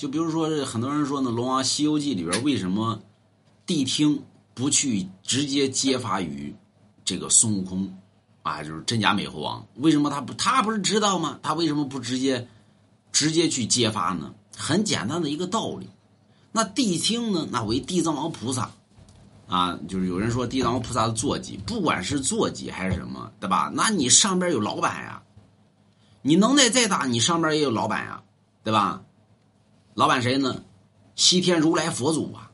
就比如说，很多人说呢，《龙王西游记》里边为什么谛听不去直接揭发于这个孙悟空啊？就是真假美猴王，为什么他不他不是知道吗？他为什么不直接直接去揭发呢？很简单的一个道理，那谛听呢，那为地藏王菩萨啊，就是有人说地藏王菩萨的坐骑，不管是坐骑还是什么，对吧？那你上边有老板呀，你能耐再大，你上边也有老板呀，对吧？老板谁呢？西天如来佛祖啊！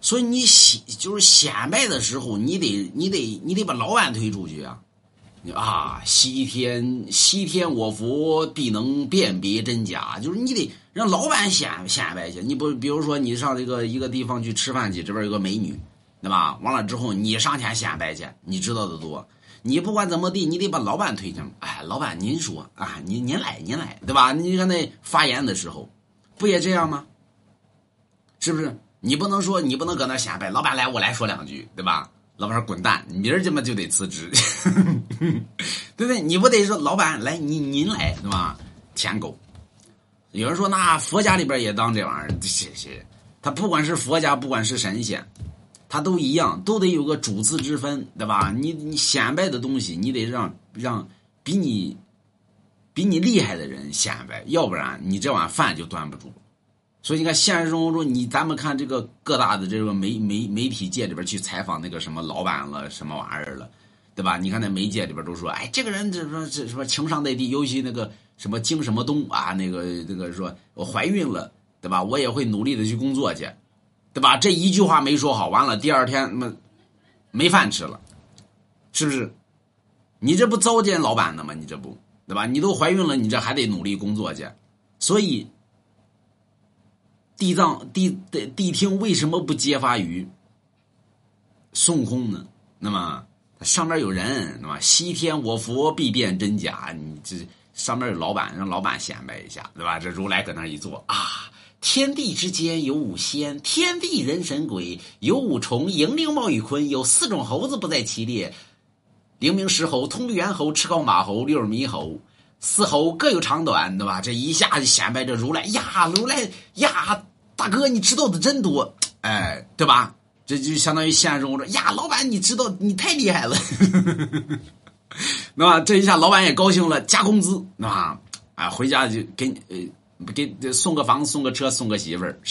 所以你显就是显摆的时候，你得你得你得把老板推出去啊！啊，西天西天我佛必能辨别真假，就是你得让老板显显摆去。你不比如说你上这个一个地方去吃饭去，这边有个美女，对吧？完了之后你上前显摆去，你知道的多。你不管怎么地，你得把老板推进来。哎，老板您说啊，您您来您来，对吧？你看那发言的时候。不也这样吗？是不是？你不能说，你不能搁那显摆。老板来，我来说两句，对吧？老板说滚蛋，明儿这么就得辞职，对不对？你不得说老板来，您您来，对吧？舔狗。有人说，那佛家里边也当这玩意儿，谢谢。他不管是佛家，不管是神仙，他都一样，都得有个主次之分，对吧？你你显摆的东西，你得让让比你。比你厉害的人显摆，要不然你这碗饭就端不住。所以你看，现实生活中，你咱们看这个各大的这个媒媒媒体界里边去采访那个什么老板了，什么玩意儿了，对吧？你看那媒介里边都说，哎，这个人这说这什么情商在低，尤其那个什么京什么东啊，那个那个说我怀孕了，对吧？我也会努力的去工作去，对吧？这一句话没说好，完了第二天那没饭吃了，是不是？你这不糟践老板的吗？你这不？对吧？你都怀孕了，你这还得努力工作去。所以，地藏地地地听为什么不揭发于孙悟空呢？那么上面有人，那么西天我佛必辨真假。你这上面有老板，让老板显摆一下，对吧？这如来搁那一坐啊，天地之间有五仙，天地人神鬼有五重，迎灵冒雨坤有四种猴子不在其列。灵明石猴、通臂猿猴、赤高马猴、六耳猕猴，四猴各有长短，对吧？这一下子显摆着如来呀，如来呀，大哥你知道的真多，哎，对吧？这就相当于现实中说呀，老板你知道你太厉害了，那么这一下老板也高兴了，加工资，那？啊，回家就给呃给送个房子、送个车、送个媳妇儿，是。